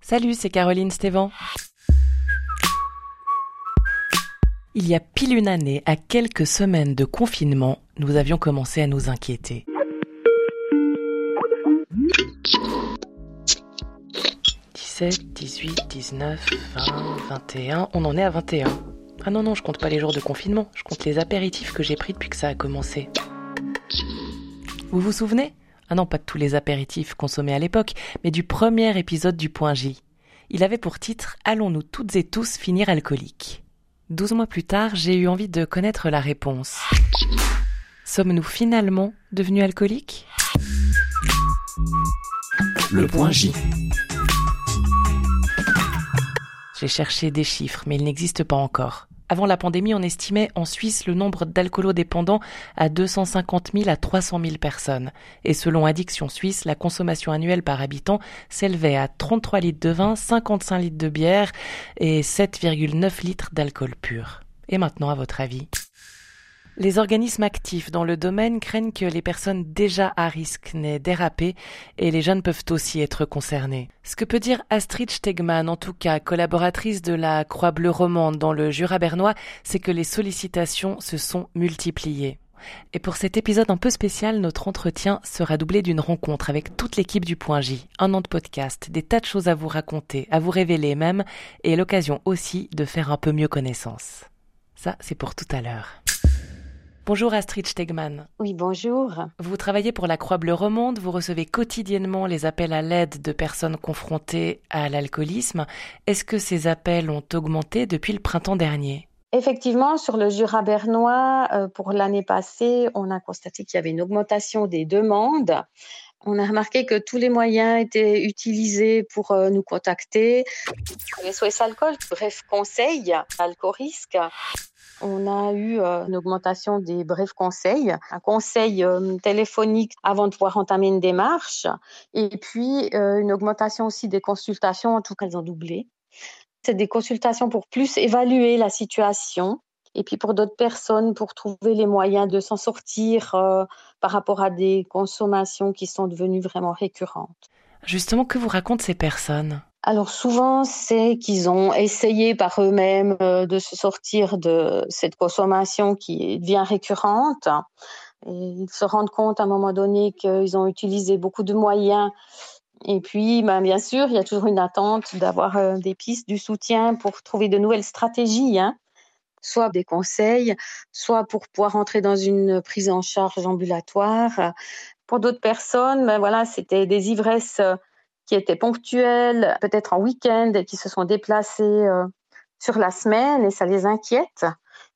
Salut, c'est Caroline Stévan. Il y a pile une année, à quelques semaines de confinement, nous avions commencé à nous inquiéter. « 17, 18, 19, 20, 21... On en est à 21. Ah non, non, je compte pas les jours de confinement, je compte les apéritifs que j'ai pris depuis que ça a commencé. Vous vous souvenez? Ah non, pas de tous les apéritifs consommés à l'époque, mais du premier épisode du Point J. Il avait pour titre Allons-nous toutes et tous finir alcooliques Douze mois plus tard, j'ai eu envie de connaître la réponse. Sommes-nous finalement devenus alcooliques? Le Point J. J'ai cherché des chiffres, mais ils n'existent pas encore. Avant la pandémie, on estimait en Suisse le nombre d'alcoolodépendants à 250 000 à 300 000 personnes. Et selon Addiction Suisse, la consommation annuelle par habitant s'élevait à 33 litres de vin, 55 litres de bière et 7,9 litres d'alcool pur. Et maintenant, à votre avis? Les organismes actifs dans le domaine craignent que les personnes déjà à risque n'aient dérapé et les jeunes peuvent aussi être concernés. Ce que peut dire Astrid Stegman, en tout cas collaboratrice de la Croix Bleue Romande dans le Jura bernois, c'est que les sollicitations se sont multipliées. Et pour cet épisode un peu spécial, notre entretien sera doublé d'une rencontre avec toute l'équipe du Point J. Un an de podcast, des tas de choses à vous raconter, à vous révéler même, et l'occasion aussi de faire un peu mieux connaissance. Ça, c'est pour tout à l'heure. Bonjour Astrid Stegman. Oui, bonjour. Vous travaillez pour la Croix Bleue Romande, vous recevez quotidiennement les appels à l'aide de personnes confrontées à l'alcoolisme. Est-ce que ces appels ont augmenté depuis le printemps dernier? Effectivement, sur le Jura bernois, euh, pour l'année passée, on a constaté qu'il y avait une augmentation des demandes. On a remarqué que tous les moyens étaient utilisés pour euh, nous contacter. SOS Alcool, bref, conseil, alcorisque on a eu euh, une augmentation des brefs conseils, un conseil euh, téléphonique avant de pouvoir entamer une démarche, et puis euh, une augmentation aussi des consultations, en tout cas elles ont doublé. C'est des consultations pour plus évaluer la situation, et puis pour d'autres personnes, pour trouver les moyens de s'en sortir par rapport à des consommations qui sont devenues vraiment récurrentes. Justement, que vous racontent ces personnes? Alors souvent, c'est qu'ils ont essayé par eux-mêmes euh, de se sortir de cette consommation qui devient récurrente. Et ils se rendent compte à un moment donné qu'ils ont utilisé beaucoup de moyens. Et puis, ben, bien sûr, il y a toujours une attente d'avoir euh, des pistes, du soutien pour trouver de nouvelles stratégies. Hein. soit des conseils, soit pour pouvoir entrer dans une prise en charge ambulatoire. Pour d'autres personnes, ben voilà, c'était des ivresses qui étaient ponctuels, peut-être en week-end, et qui se sont déplacés euh, sur la semaine et ça les inquiète.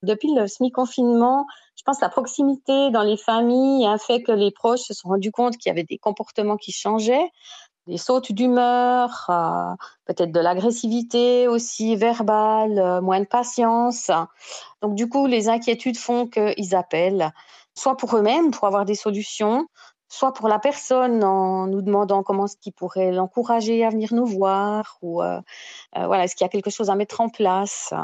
Depuis le semi-confinement, je pense que la proximité dans les familles a fait que les proches se sont rendus compte qu'il y avait des comportements qui changeaient, des sautes d'humeur, euh, peut-être de l'agressivité aussi verbale, euh, moins de patience. Donc du coup, les inquiétudes font qu'ils appellent, soit pour eux-mêmes, pour avoir des solutions, soit pour la personne en nous demandant comment ce qui pourrait l'encourager à venir nous voir ou euh, euh, voilà est-ce qu'il y a quelque chose à mettre en place.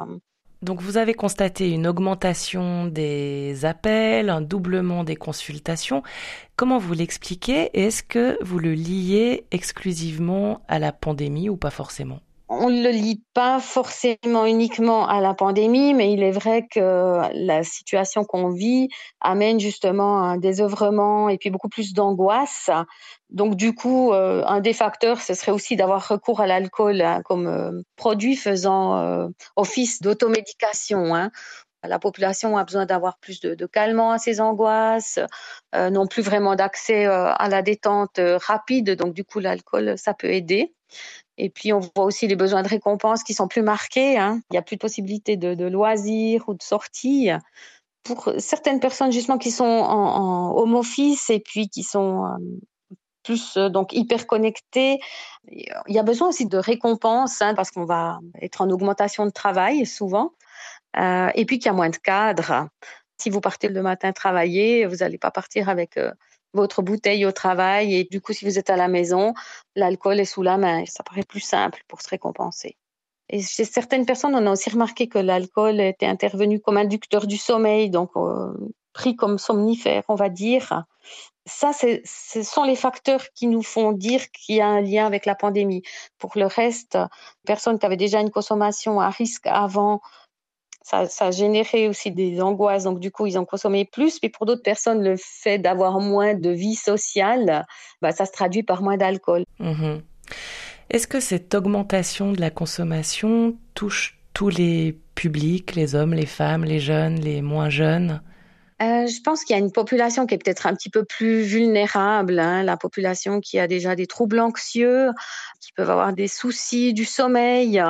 Donc vous avez constaté une augmentation des appels, un doublement des consultations. Comment vous l'expliquez Est-ce que vous le liez exclusivement à la pandémie ou pas forcément? On ne le lit pas forcément uniquement à la pandémie, mais il est vrai que la situation qu'on vit amène justement un désœuvrement et puis beaucoup plus d'angoisse. Donc du coup, euh, un des facteurs, ce serait aussi d'avoir recours à l'alcool hein, comme euh, produit faisant euh, office d'automédication. Hein. La population a besoin d'avoir plus de, de calmant à ses angoisses, non plus vraiment d'accès à la détente rapide. Donc du coup, l'alcool, ça peut aider. Et puis, on voit aussi les besoins de récompense qui sont plus marqués. Hein. Il n'y a plus de possibilité de, loisirs ou de sorties. Pour certaines personnes, justement, qui sont en, home office et puis qui sont euh, plus euh, donc hyper connectées, il y a besoin aussi de récompenses hein, parce qu'on va être en augmentation de travail souvent. Euh, et puis qu'il y a moins de cadres. Si vous partez le matin travailler, vous n'allez pas partir avec votre bouteille au travail et du coup, si vous êtes à la maison, l'alcool est sous la main. Ça paraît plus simple pour se récompenser. Et chez certaines personnes, on a aussi remarqué que l'alcool était intervenu comme inducteur du sommeil. Donc, euh, pris comme somnifères, on va dire. Ça, ce sont les facteurs qui nous font dire qu'il y a un lien avec la pandémie. Pour le reste, personnes qui avaient déjà une consommation à risque avant, ça, ça a généré aussi des angoisses. Donc, du coup, ils ont consommé plus. Puis pour d'autres personnes, le fait d'avoir moins de vie sociale, bah, ça se traduit par moins d'alcool. Mmh Est-ce que cette augmentation de la consommation touche tous les publics, les hommes, les femmes, les jeunes, les moins jeunes? Euh, je pense qu'il y a une population qui est peut-être un petit peu plus vulnérable, hein, la population qui a déjà des troubles anxieux, qui peuvent avoir des soucis du sommeil,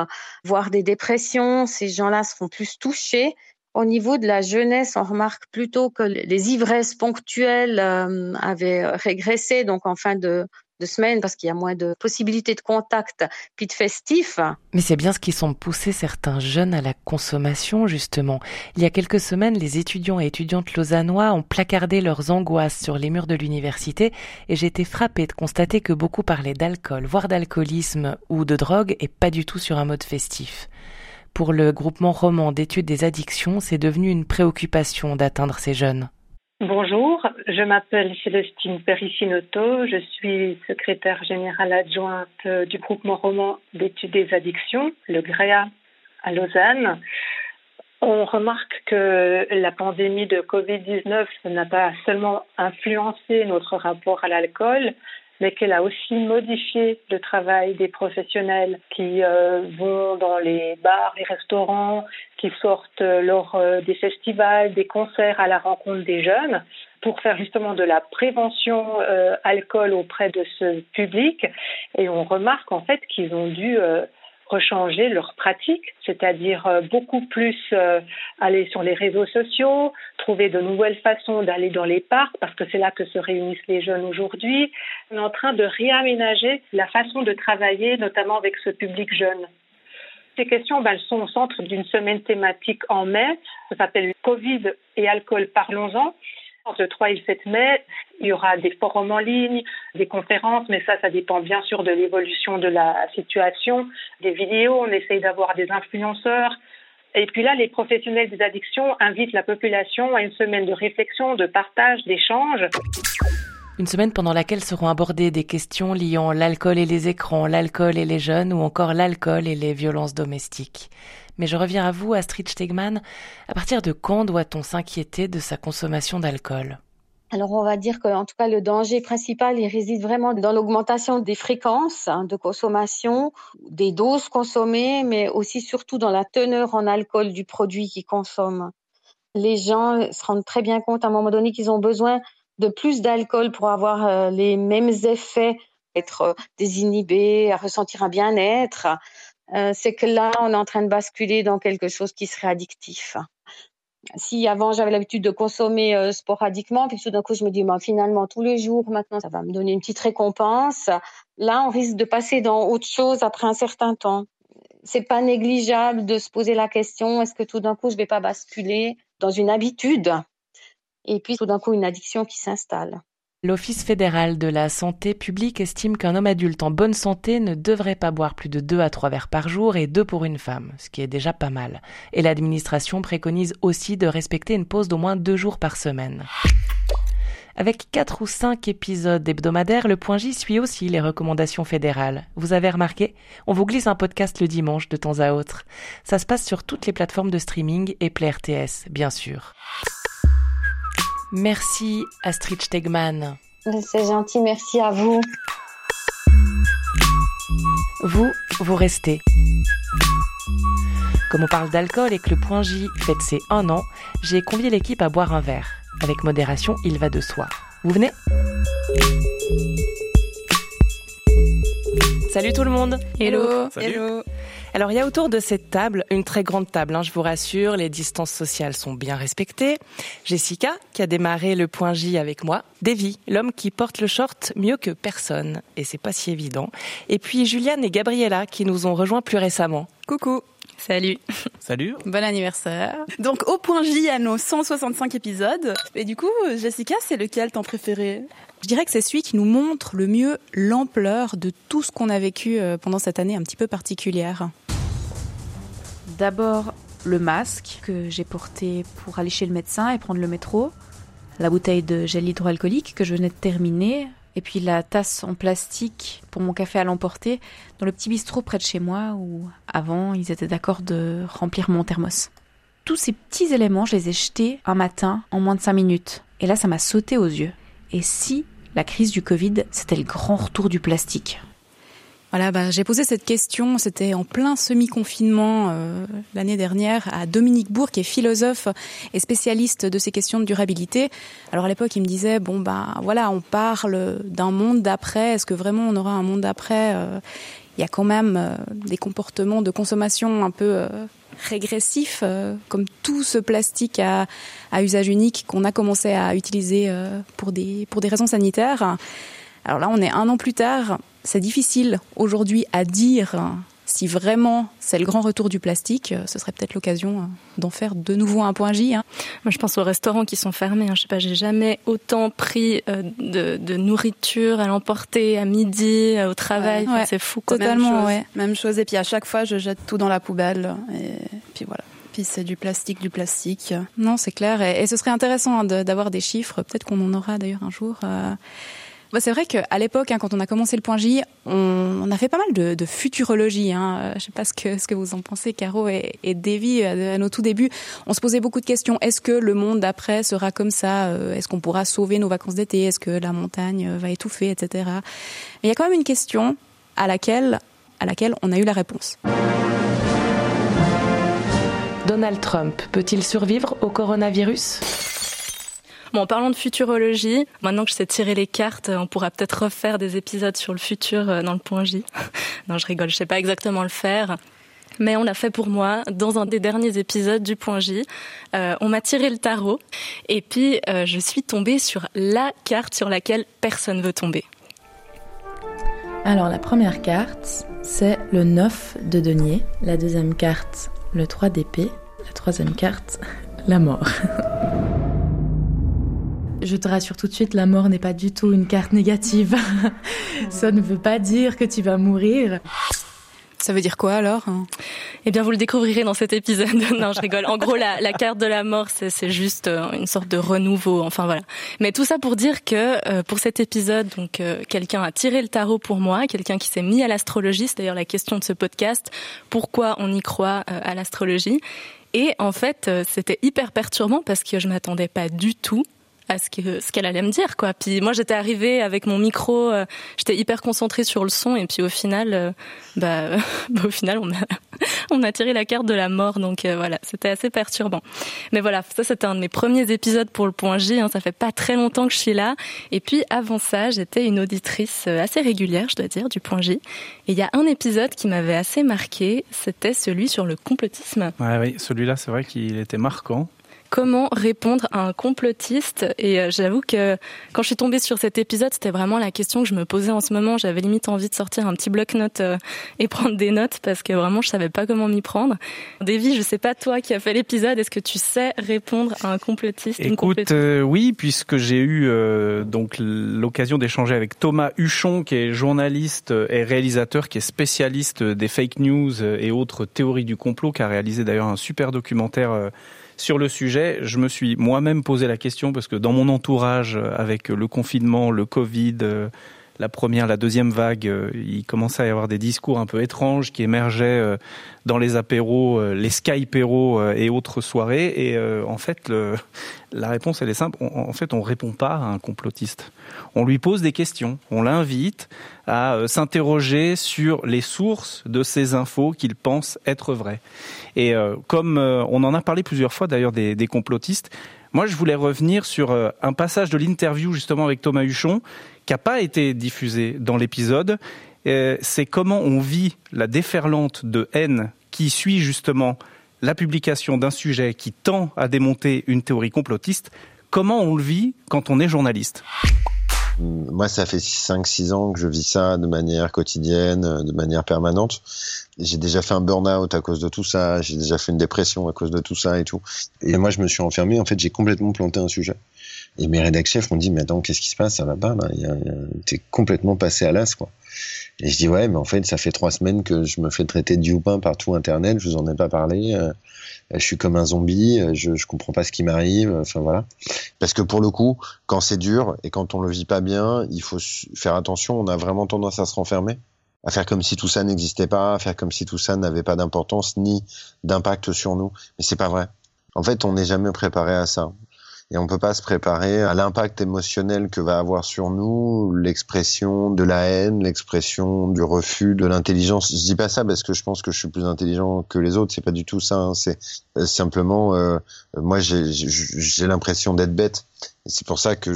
voire des dépressions. Ces gens-là seront plus touchés. Au niveau de la jeunesse, on remarque plutôt que les ivresses ponctuelles euh, avaient régressé, donc en fin de, de semaine parce qu'il y a moins de possibilités de contact puis de festifs. Mais c'est bien ce qui semble pousser certains jeunes à la consommation justement. Il y a quelques semaines, les étudiants et étudiantes lausannois ont placardé leurs angoisses sur les murs de l'université et j'ai été frappée de constater que beaucoup parlaient d'alcool, voire d'alcoolisme ou de drogue et pas du tout sur un mode festif. Pour le groupement roman d'études des addictions, c'est devenu une préoccupation d'atteindre ces jeunes. Bonjour, je m'appelle Célestine Perissinoto, je suis secrétaire générale adjointe du groupement roman d'études des addictions, le GREA à Lausanne. On remarque que la pandémie de Covid-19 n'a pas seulement influencé notre rapport à l'alcool, mais qu'elle a aussi modifié le travail des professionnels qui euh, vont dans les bars, les restaurants, qui sortent lors euh, des festivals, des concerts à la rencontre des jeunes pour faire justement de la prévention euh, alcool auprès de ce public. Et on remarque en fait qu'ils ont dû rechanger leurs pratiques, c'est-à-dire euh, beaucoup plus euh, aller sur les réseaux sociaux, trouver de nouvelles façons d'aller dans les parcs, parce que c'est là que se réunissent les jeunes aujourd'hui. On est en train de réaménager la façon de travailler, notamment avec ce public jeune. Ces questions ben, sont au centre d'une semaine thématique en mai. Ça s'appelle Covid et alcool, parlons-en. Le 3 et le 7 mai, il y aura des forums en ligne, des conférences, mais ça, ça dépend bien sûr de l'évolution de la situation. Des vidéos, on essaye d'avoir des influenceurs. Et puis là, les professionnels des addictions invitent la population à une semaine de réflexion, de partage, d'échange. Une semaine pendant laquelle seront abordées des questions liant l'alcool et les écrans, l'alcool et les jeunes ou encore l'alcool et les violences domestiques. Mais je reviens à vous, Astrid Stegman. À partir de quand doit-on s'inquiéter de sa consommation d'alcool? Alors on va dire qu'en tout cas le danger principal il réside vraiment dans l'augmentation des fréquences hein, de consommation, des doses consommées, mais aussi surtout dans la teneur en alcool du produit qu'ils consomment. Les gens se rendent très bien compte à un moment donné qu'ils ont besoin de plus d'alcool pour avoir euh, les mêmes effets, être euh, désinhibés, à ressentir un bien-être. Euh, c'est que là, on est en train de basculer dans quelque chose qui serait addictif. Si avant j'avais l'habitude de consommer sporadiquement, puis tout d'un coup je me dis bah, finalement tous les jours maintenant ça va me donner une petite récompense. Là on risque de passer dans autre chose après un certain temps. C'est pas négligeable de se poser la question est-ce que tout d'un coup je vais pas basculer dans une habitude? Et puis tout d'un coup une addiction qui s'installe. L'Office fédéral de la santé publique estime qu'un homme adulte en bonne santé ne devrait pas boire plus de 2 à 3 verres par jour et 2 pour une femme, ce qui est déjà pas mal. Et l'administration préconise aussi de respecter une pause d'au moins 2 jours par semaine. Avec 4 ou 5 épisodes hebdomadaires, le point J suit aussi les recommandations fédérales. Vous avez remarqué? On vous glisse un podcast le dimanche de temps à autre. Ça se passe sur toutes les plateformes de streaming et Play RTS, bien sûr. Merci Astrid Stegman. C'est gentil, merci à vous. Vous, vous restez. Comme on parle d'alcool et que le point J fête ses un an, j'ai convié l'équipe à boire un verre. Avec modération, il va de soi. Vous venez? Salut tout le monde Hello Hello alors il y a autour de cette table une très grande table, hein, je vous rassure, les distances sociales sont bien respectées. Jessica, qui a démarré le point J avec moi. Davy, l'homme qui porte le short mieux que personne, et c'est pas si évident. Et puis Juliane et Gabriella, qui nous ont rejoints plus récemment. Coucou Salut Salut Bon anniversaire Donc au point J à nos 165 épisodes. Et du coup, Jessica, c'est lequel ton préféré? Je dirais que c'est celui qui nous montre le mieux l'ampleur de tout ce qu'on a vécu euh, pendant cette année un petit peu particulière. D'abord, le masque que j'ai porté pour aller chez le médecin et prendre le métro. la bouteille de gel hydroalcoolique que je venais de terminer, et puis la tasse en plastique pour mon café à l'emporter dans le petit bistrot près de chez moi où avant ils étaient d'accord de remplir mon thermos. Tous ces petits éléments, je les ai jetés un matin en moins de 5 minutes. Et là, ça m'a sauté aux yeux. Et si la crise du Covid, c'était le grand retour du plastique? Voilà, bah, j'ai posé cette question, c'était en plein semi-confinement euh, l'année dernière à Dominique Bourg, qui est philosophe et spécialiste de ces questions de durabilité. Alors à l'époque, il me disait bon ben voilà, on parle d'un monde d'après. Est-ce que vraiment on aura un monde d'après? Euh, Il y a quand même euh, des comportements de consommation un peu régressifs, comme tout ce plastique à, à usage unique qu'on a commencé à utiliser pour des pour des raisons sanitaires. Alors là, on est un an plus tard. C'est difficile aujourd'hui à dire si vraiment c'est le grand retour du plastique, ce serait peut-être l'occasion d'en faire de nouveau un point J. Hein. Moi, je pense aux restaurants qui sont fermés. Hein. Je sais pas, j'ai jamais autant pris euh, de, nourriture à l'emporter à midi, euh, au travail. c'est fou. Totalement, Même chose. Même chose. Et puis à chaque fois, je jette tout dans la poubelle. Et puis voilà Puis c'est du plastique, du plastique. Non, c'est clair. Et, ce serait intéressant hein, d'avoir des chiffres. Peut-être qu'on en aura d'ailleurs un jour. Euh, bah, c'est vrai qu'à l'époque, hein, quand on a commencé le point J, on, a fait pas mal de, futurologie. Hein. Euh, je sais pas ce que, vous en pensez, Caro et, et Davy, à, nos tout débuts. On se posait beaucoup de questions. Est-ce que le monde d'après sera comme ça euh, Est-ce qu'on pourra sauver nos vacances d'été Est-ce que la montagne va étouffer, etc. Mais il y a quand même une question à laquelle, à laquelle on a eu la réponse. Donald Trump peut-il survivre au coronavirus? Bon, en parlant de futurologie, maintenant que je sais tirer les cartes, on pourra peut-être refaire des épisodes sur le futur euh, dans le point J. non, je rigole, je sais pas exactement le faire. Mais on l'a fait pour moi dans un des derniers épisodes du Point J. Euh, on m'a tiré le tarot et puis euh, je suis tombée sur la carte sur laquelle personne veut tomber. Alors la première carte, c'est le 9 de denier. La deuxième carte, le 3 d'épée. La troisième carte, la mort. Je te rassure tout de suite, la mort n'est pas du tout une carte négative. Ça ne veut pas dire que tu vas mourir. Ça veut dire quoi alors Eh bien, vous le découvrirez dans cet épisode. non, je rigole. En gros, la, la carte de la mort, c'est juste euh, une sorte de renouveau. Enfin voilà. Mais tout ça pour dire que euh, pour cet épisode, donc euh, quelqu'un a tiré le tarot pour moi, quelqu'un qui s'est mis à l'astrologie. C'est d'ailleurs la question de ce podcast. Pourquoi on y croit à l'astrologie? Et en fait, c'était hyper perturbant parce que je m'attendais pas du tout à ce que ce qu'elle allait me dire quoi. Puis moi j'étais arrivée avec mon micro, euh, j'étais hyper concentrée sur le son et puis au final euh, bah, bah, au final on a on a tiré la carte de la mort donc euh, voilà, c'était assez perturbant. Mais voilà, ça c'était un de mes premiers épisodes pour le point J, hein, ça fait pas très longtemps que je suis là et puis avant ça, j'étais une auditrice assez régulière, je dois dire du point J. Et il y a un épisode qui m'avait assez marqué, c'était celui sur le complotisme. Ouais, oui, celui-là, c'est vrai qu'il était marquant comment répondre à un complotiste. Et euh, j'avoue que quand je suis tombée sur cet épisode, c'était vraiment la question que je me posais en ce moment. J'avais limite envie de sortir un petit bloc-notes euh, et prendre des notes parce que vraiment je savais pas comment m'y prendre. Davy, je sais pas toi qui as fait l'épisode, est-ce que tu sais répondre à un complotiste Écoute, euh, oui, puisque j'ai eu donc l'occasion d'échanger avec Thomas Huchon, qui est journaliste et réalisateur, qui est spécialiste des fake news et autres théories du complot, qui a réalisé d'ailleurs un super documentaire sur le sujet, je me suis moi-même posé la question parce que dans mon entourage, euh, avec le confinement, le Covid, euh, la première, la deuxième vague, euh, il commençait à y avoir des discours un peu étranges qui émergeaient dans les apéros, les skypéros et autres soirées. Et en fait, le, la réponse, elle est simple. en fait, on répond pas à un complotiste. On lui pose des questions. On l'invite à euh, s'interroger sur les sources de ces infos qu'il pense être vraies. Et euh, comme euh, on en a parlé plusieurs fois d'ailleurs des, des, complotistes, moi je voulais revenir sur un passage de l'interview justement avec Thomas Huchon qui n'a pas été diffusé dans l'épisode. C'est comment on vit la déferlante de haine qui suit justement la publication d'un sujet qui tend à démonter une théorie complotiste. Comment on le vit quand on est journaliste? Moi, ça fait 5-6 ans que je vis ça de manière quotidienne, de manière permanente. J'ai déjà fait un burn-out à cause de tout ça, j'ai déjà fait une dépression à cause de tout ça et tout. Et moi, je me suis enfermé, en fait, j'ai complètement planté un sujet. Et mes rédacteurs chefs m'ont dit, mais attends, qu'est-ce qui se passe? Ça va pas, là T'es complètement passé à l'as, quoi. Et je dis ouais, mais en fait, ça fait trois semaines que je me fais traiter de youpin par tout Internet. Je vous en ai pas parlé. Euh, je suis comme un zombie. Euh, je, je comprends pas ce qui m'arrive. Enfin voilà. Parce que pour le coup, quand c'est dur et quand on le vit pas bien, il faut faire attention. On a vraiment tendance à se renfermer, à faire comme si tout ça n'existait pas, à faire comme si tout ça n'avait pas d'importance ni d'impact sur nous. Mais c'est pas vrai. En fait, on n'est jamais préparé à ça et on peut pas se préparer à l'impact émotionnel que va avoir sur nous l'expression de la haine, l'expression du refus, de l'intelligence. Je dis pas ça parce que je pense que je suis plus intelligent que les autres, c'est pas du tout ça. Hein. C'est euh, simplement, euh, moi j'ai l'impression d'être bête. C'est pour ça que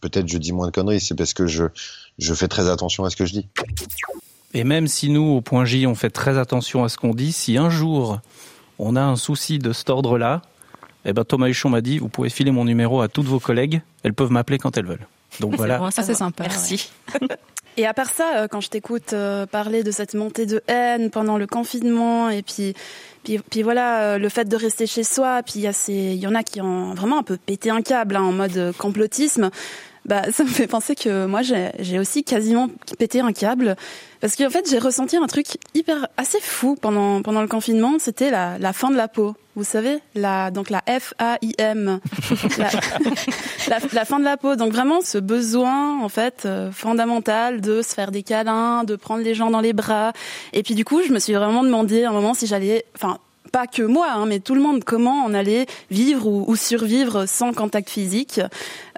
peut-être je dis moins de conneries. C'est parce que je je fais très attention à ce que je dis. Et même si nous, au point J, on fait très attention à ce qu'on dit, si un jour on a un souci de cet ordre-là, eh ben Thomas Huchon m'a dit vous pouvez filer mon numéro à toutes vos collègues, elles peuvent m'appeler quand elles veulent. Donc voilà. ça c'est sympa. Merci. Et à part ça, euh, quand je t'écoute euh, parler de cette montée de haine pendant le confinement, et puis, puis, puis voilà, euh, le fait de rester chez soi, puis il y, a ces, il y en a qui ont vraiment un peu pété un câble hein, en mode complotisme, bah, ça me fait penser que moi, j'ai aussi quasiment pété un câble. Parce qu'en fait, j'ai ressenti un truc hyper, assez fou pendant, pendant le confinement. C'était la, la fin de la peau. Vous savez, la, donc la F-A-I-M. la, la, la, fin de la peau. Donc vraiment, ce besoin, en fait, euh, fondamental de se faire des câlins, de prendre les gens dans les bras. Et puis, du coup, je me suis vraiment demandé à un moment si j'allais, enfin, pas que moi, hein, mais tout le monde, comment on allait vivre ou, survivre sans contact physique.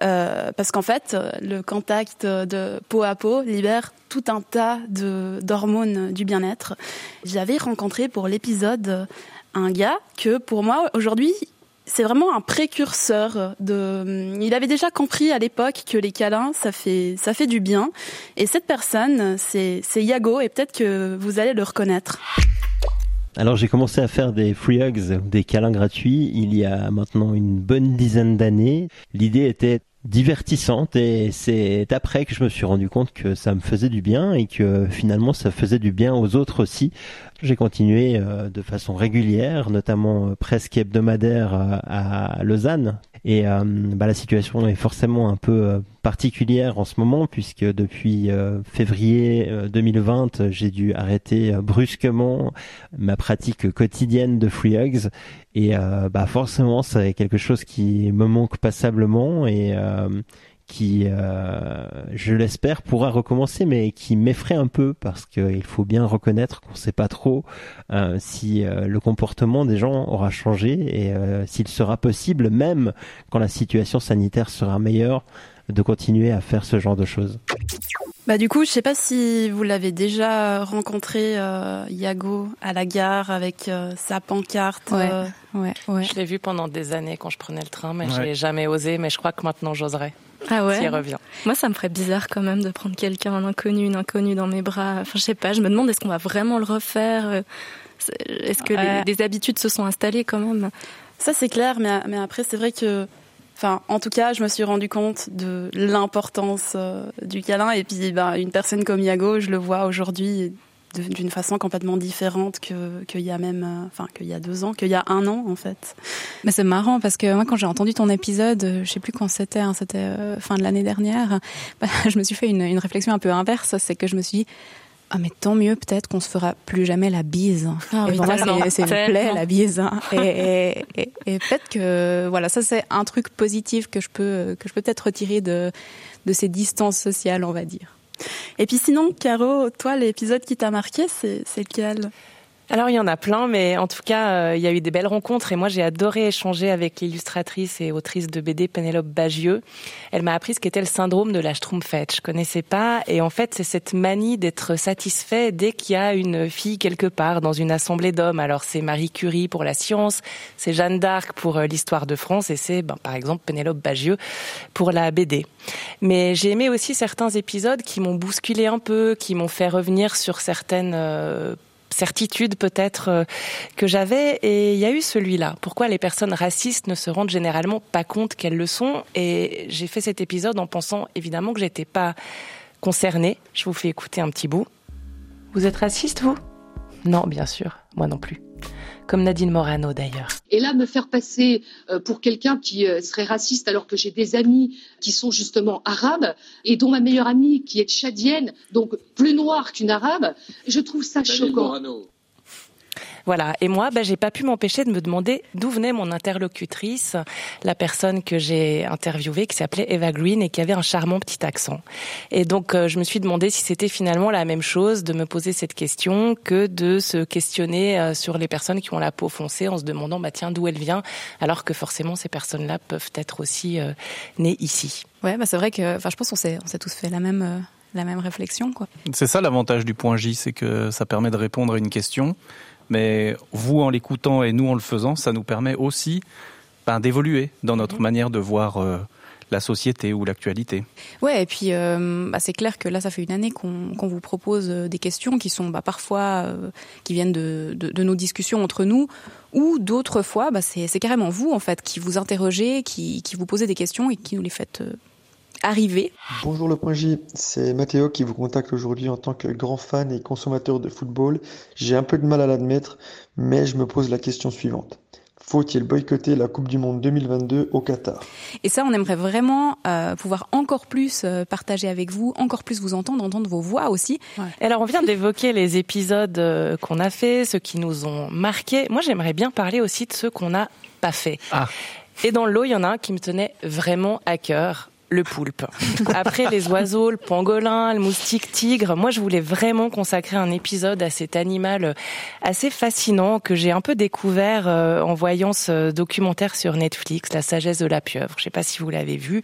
Euh, parce qu'en fait, le contact de peau à peau libère tout un tas d'hormones du bien-être. J'avais rencontré pour l'épisode un gars que pour moi, aujourd'hui, c'est vraiment un précurseur de il avait déjà compris à l'époque que les câlins ça fait ça fait du bien et cette personne c'est Yago et peut-être que vous allez le reconnaître. Alors j'ai commencé à faire des free hugs, des câlins gratuits, il y a maintenant une bonne dizaine d'années. L'idée était divertissante et c'est après que je me suis rendu compte que ça me faisait du bien et que finalement ça faisait du bien aux autres aussi. J'ai continué euh, de façon régulière, notamment euh, presque hebdomadaire euh, à Lausanne. Et bah, la situation est forcément un peu particulière en ce moment puisque depuis février 2020, j'ai dû arrêter brusquement ma pratique quotidienne de free hugs et bah forcément c'est quelque chose qui me manque passablement et qui, euh, je l'espère, pourra recommencer, mais qui m'effraie un peu parce qu'il faut bien reconnaître qu'on ne sait pas trop euh, si euh, le comportement des gens aura changé et s'il sera possible, même quand la situation sanitaire sera meilleure, de continuer à faire ce genre de choses. Bah du coup, je sais pas si vous l'avez déjà rencontré, Yago, à la gare avec sa pancarte. Ouais, ouais, ouais. Je l'ai vu pendant des années quand je prenais le train, mais je n'ai jamais osé. Mais je crois que maintenant j'oserais. Ah ouais. revient. Moi, ça me ferait bizarre quand même de prendre quelqu'un, un inconnu, une inconnue dans mes bras. Enfin, je sais pas. Je me demande est-ce qu'on va vraiment le refaire. Euh, est-ce que des habitudes se sont installées quand même? Ça, c'est clair. Mais, mais après, c'est vrai que Enfin, en tout cas, je me suis rendu compte de l'importance euh, du câlin. Et puis, bah, une personne comme Yago, je le vois aujourd'hui d'une façon complètement différente que qu'il y a même euh, enfin qu'il y a deux ans qu'il y a un an en fait mais c'est marrant parce que moi quand j'ai entendu ton épisode euh, je sais plus quand c'était hein, c'était euh, fin de l'année dernière bah, je me suis fait une, une réflexion un peu inverse c'est que je me suis dit ah mais tant mieux peut-être qu'on se fera plus jamais la bise. Ah, oui, c'est une plaie la bise. Hein. Et, et, et, et peut-être que voilà ça c'est un truc positif que je peux que je peux peut-être retirer de de ces distances sociales on va dire. Et puis sinon, Caro, toi, l'épisode qui t'a marqué, c'est lequel? Alors il y en a plein, mais en tout cas, euh, il y a eu des belles rencontres et moi j'ai adoré échanger avec l'illustratrice et autrice de BD Pénélope Bagieux. Elle m'a appris ce qu'était le syndrome de la Schtroumpfette. Je connaissais pas et en fait c'est cette manie d'être satisfait dès qu'il y a une fille quelque part dans une assemblée d'hommes. Alors c'est Marie Curie pour la science, c'est Jeanne d'Arc pour euh, l'histoire de France et c'est ben, par exemple Pénélope Bagieux pour la BD. Mais j'ai aimé aussi certains épisodes qui m'ont bousculé un peu, qui m'ont fait revenir sur certaines euh, certitude peut-être euh, que j'avais et il y a eu celui-là. Pourquoi les personnes racistes ne se rendent généralement pas compte qu'elles le sont? Et j'ai fait cet épisode en pensant évidemment que j'étais pas concernée. Je vous fais écouter un petit bout. Vous êtes raciste vous? Non, bien sûr, moi non plus. Comme Nadine Morano d'ailleurs. Et là, me faire passer euh, pour quelqu'un qui euh, serait raciste alors que j'ai des amis qui sont justement arabes et dont ma meilleure amie qui est tchadienne, donc plus noire qu'une arabe, je trouve ça choquant. Voilà. Et moi, ben, j'ai pas pu m'empêcher de me demander d'où venait mon interlocutrice, la personne que j'ai interviewée, qui s'appelait Eva Green et qui avait un charmant petit accent. Et donc, euh, je me suis demandé si c'était finalement la même chose de me poser cette question que de se questionner euh, sur les personnes qui ont la peau foncée en se demandant, bah tiens, d'où elle vient, alors que forcément ces personnes-là peuvent être aussi euh, nées ici. Ouais, bah c'est vrai que, enfin, je pense qu'on s'est, on s'est tous fait la même. la même réflexion. Quoi. C'est ça l'avantage du point J, c'est que ça permet de répondre à une question mais vous, en l'écoutant et nous, en le faisant, ça nous permet aussi ben, d'évoluer dans notre mhm. manière de voir euh, la société ou l'actualité. Ouais, et puis euh, bah, c'est clair que là, ça fait une année qu'on vous propose euh, des questions qui sont bah, parfois qui viennent de, de, nos discussions entre nous, ou d'autres fois, bah, c'est carrément vous en fait qui vous interrogez, qui, qui vous posez des questions et qui nous les faites arriver. Bonjour le point J, c'est Mathéo qui vous contacte aujourd'hui en tant que grand fan et consommateur de football. J'ai un peu de mal à l'admettre, mais je me pose la question suivante. Faut-il boycotter la Coupe du Monde 2022 au Qatar? Et ça, on aimerait vraiment euh, pouvoir encore plus euh, partager avec vous, encore plus vous entendre, entendre vos voix aussi. Ouais. Alors, on vient d'évoquer les épisodes euh, qu'on a fait, ceux qui nous ont marqués. Moi, j'aimerais bien parler aussi de ceux qu'on n'a pas fait. Ah. Et dans l'eau, il y en a un qui me tenait vraiment à cœur le poulpe. Après les oiseaux, le pangolin, le moustique tigre, moi je voulais vraiment consacrer un épisode à cet animal assez fascinant que j'ai un peu découvert euh, en voyant ce documentaire sur Netflix, La sagesse de la pieuvre. Je sais pas si vous l'avez vu.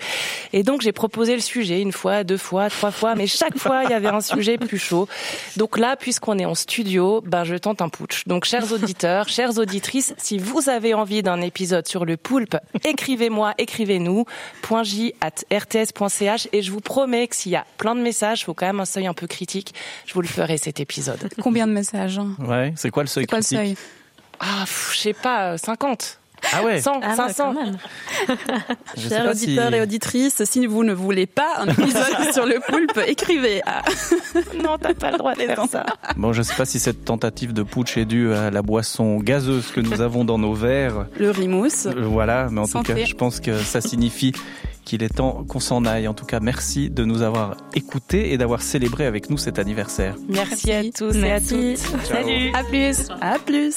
Et donc j'ai proposé le sujet une fois, deux fois, trois fois, mais chaque fois il y avait un sujet plus chaud. Donc là, puisqu'on est en studio, ben je tente un putsch. Donc chers auditeurs, chères auditrices, si vous avez envie d'un épisode sur le poulpe, écrivez-moi, écrivez-nous. J rts.ch et je vous promets que s'il y a plein de messages, il faut quand même un seuil un peu critique. Je vous le ferai cet épisode. Combien de messages hein Ouais, c'est quoi le seuil quoi critique le seuil Ah, je sais pas, 50. Ah ouais 100, ah 500. Chers auditeurs et auditrices, si vous ne voulez pas un épisode sur le poulpe, écrivez. Ah. non, t'as pas le droit de faire ça. Bon, je sais pas si cette tentative de putsch est due à la boisson gazeuse que nous avons dans nos verres. Le rimousse. Euh, voilà, mais en tout cas, je pense que ça signifie qu'il est temps qu'on s'en aille. En tout cas, merci de nous avoir écoutés et d'avoir célébré avec nous cet anniversaire. Merci, à tous et à toutes. Salut. À plus. À plus.